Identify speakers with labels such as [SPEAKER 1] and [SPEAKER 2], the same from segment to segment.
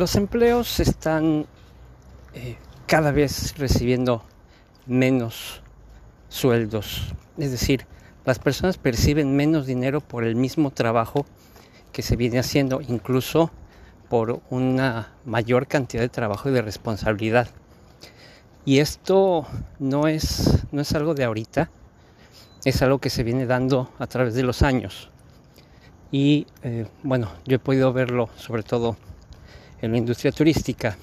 [SPEAKER 1] Los empleos están eh, cada vez recibiendo menos sueldos. Es decir, las personas perciben menos dinero por el mismo trabajo que se viene haciendo, incluso por una mayor cantidad de trabajo y de responsabilidad. Y esto no es, no es algo de ahorita, es algo que se viene dando a través de los años. Y eh, bueno, yo he podido verlo sobre todo en la industria turística,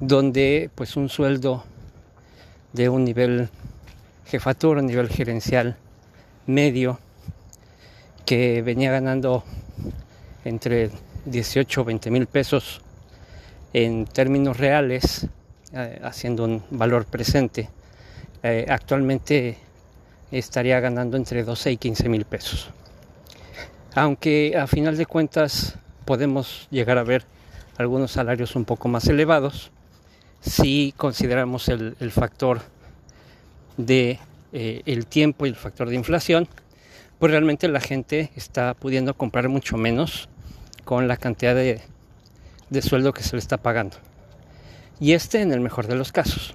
[SPEAKER 1] donde pues un sueldo de un nivel jefatura, un nivel gerencial medio, que venía ganando entre 18 o 20 mil pesos en términos reales, eh, haciendo un valor presente, eh, actualmente estaría ganando entre 12 y 15 mil pesos. Aunque a final de cuentas podemos llegar a ver algunos salarios un poco más elevados si consideramos el, factor de eh, el tiempo y el factor de inflación, pues realmente la gente está pudiendo comprar mucho menos con la cantidad de, sueldo que se le está pagando. Y este en el mejor de los casos.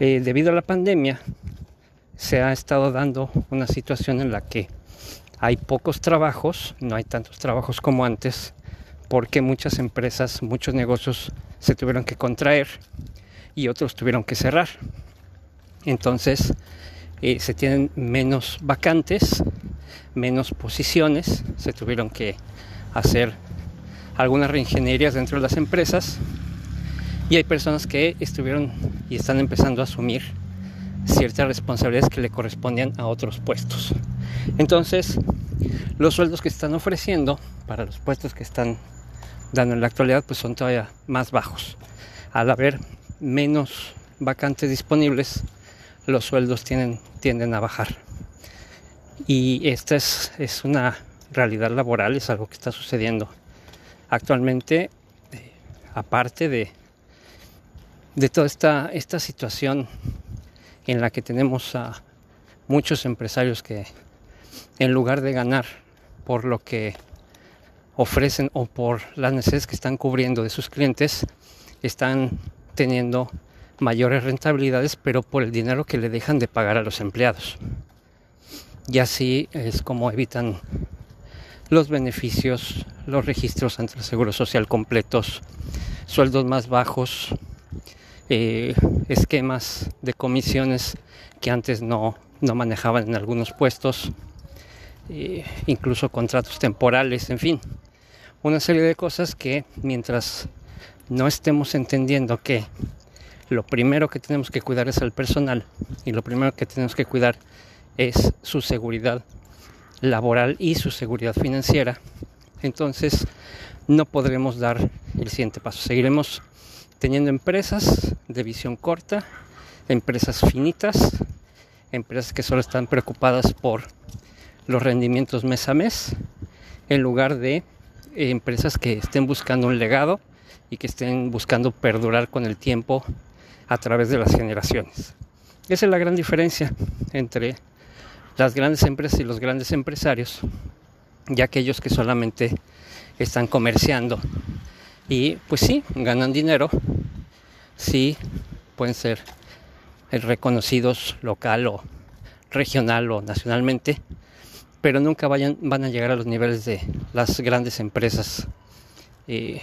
[SPEAKER 1] Eh, debido a la pandemia, se ha estado dando una situación en la que hay pocos trabajos, no hay tantos trabajos como antes, porque muchas empresas, muchos negocios se tuvieron que contraer y otros tuvieron que cerrar. Entonces eh, se tienen menos vacantes, menos posiciones, se tuvieron que hacer algunas reingenierías dentro de las empresas y hay personas que estuvieron y están empezando a asumir ciertas responsabilidades que le correspondían a otros puestos. Entonces, los sueldos que están ofreciendo para los puestos que están dando en la actualidad pues son todavía más bajos. Al haber menos vacantes disponibles, los sueldos tienden, tienden a bajar. Y esta es, es, una realidad laboral, es algo que está sucediendo actualmente, eh, aparte de, de toda esta, esta situación en la que tenemos a muchos empresarios que en lugar de ganar por lo que ofrecen o por las necesidades que están cubriendo de sus clientes, están teniendo mayores rentabilidades, pero por el dinero que le dejan de pagar a los empleados. Y así es como evitan los beneficios, los registros ante el Seguro Social completos, sueldos más bajos, eh, esquemas de comisiones que antes no, no manejaban en algunos puestos, eh, incluso contratos temporales, en fin una serie de cosas que mientras no estemos entendiendo que lo primero que tenemos que cuidar es el personal y lo primero que tenemos que cuidar es su seguridad laboral y su seguridad financiera, entonces no podremos dar el siguiente paso. Seguiremos teniendo empresas de visión corta, empresas finitas, empresas que solo están preocupadas por los rendimientos mes a mes, en lugar de empresas que estén buscando un legado y que estén buscando perdurar con el tiempo a través de las generaciones. Esa es la gran diferencia entre las grandes empresas y los grandes empresarios, ya aquellos que solamente están comerciando y pues sí, ganan dinero, sí pueden ser reconocidos local o regional o nacionalmente, pero nunca vayan, van a llegar a los niveles de las grandes empresas eh,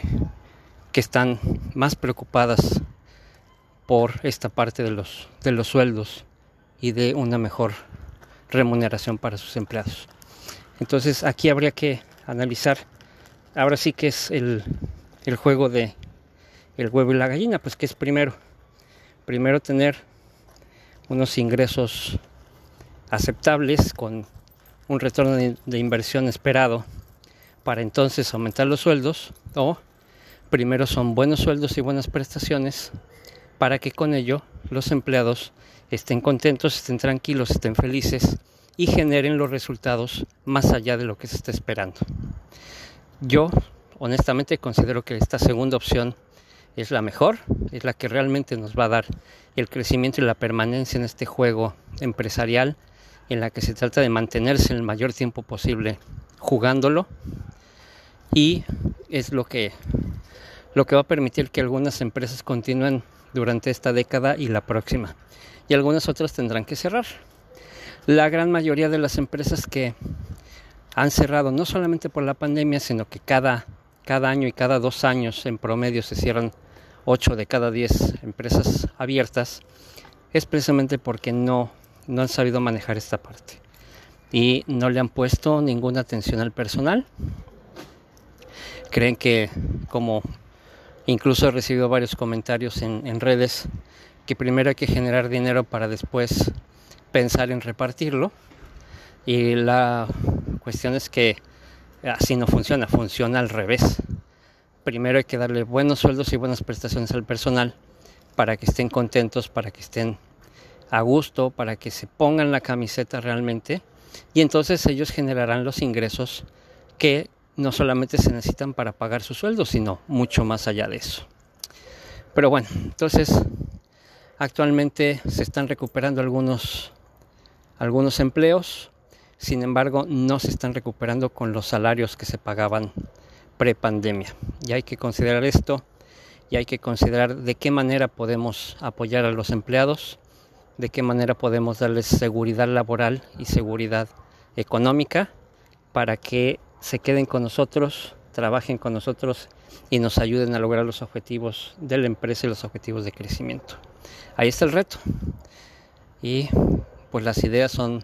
[SPEAKER 1] que están más preocupadas por esta parte de los, de los sueldos y de una mejor remuneración para sus empleados. Entonces aquí habría que analizar, ahora sí que es el, el juego de el huevo y la gallina, pues que es primero, primero tener unos ingresos aceptables con un retorno de, inversión esperado para entonces aumentar los sueldos o primero son buenos sueldos y buenas prestaciones para que con ello los empleados estén contentos, estén tranquilos, estén felices y generen los resultados más allá de lo que se está esperando. Yo honestamente considero que esta segunda opción es la mejor, es la que realmente nos va a dar el crecimiento y la permanencia en este juego empresarial en la que se trata de mantenerse el mayor tiempo posible jugándolo y es lo que lo que va a permitir que algunas empresas continúen durante esta década y la próxima y algunas otras tendrán que cerrar. La gran mayoría de las empresas que han cerrado no solamente por la pandemia, sino que cada, cada año y cada dos años en promedio se cierran 8 de cada 10 empresas abiertas, es precisamente porque no, no han sabido manejar esta parte y no le han puesto ninguna atención al personal. Creen que, como incluso he recibido varios comentarios en, en redes, que primero hay que generar dinero para después pensar en repartirlo. Y la cuestión es que así no funciona, funciona al revés. Primero hay que darle buenos sueldos y buenas prestaciones al personal para que estén contentos, para que estén a gusto, para que se pongan la camiseta realmente. Y entonces ellos generarán los ingresos que no solamente se necesitan para pagar su sueldo, sino mucho más allá de eso. Pero bueno, entonces actualmente se están recuperando algunos algunos empleos, sin embargo no se están recuperando con los salarios que se pagaban prepandemia. Y hay que considerar esto y hay que considerar de qué manera podemos apoyar a los empleados, de qué manera podemos darles seguridad laboral y seguridad económica para que se queden con nosotros, trabajen con nosotros y nos ayuden a lograr los objetivos de la empresa y los objetivos de crecimiento. Ahí está el reto. Y pues las ideas son,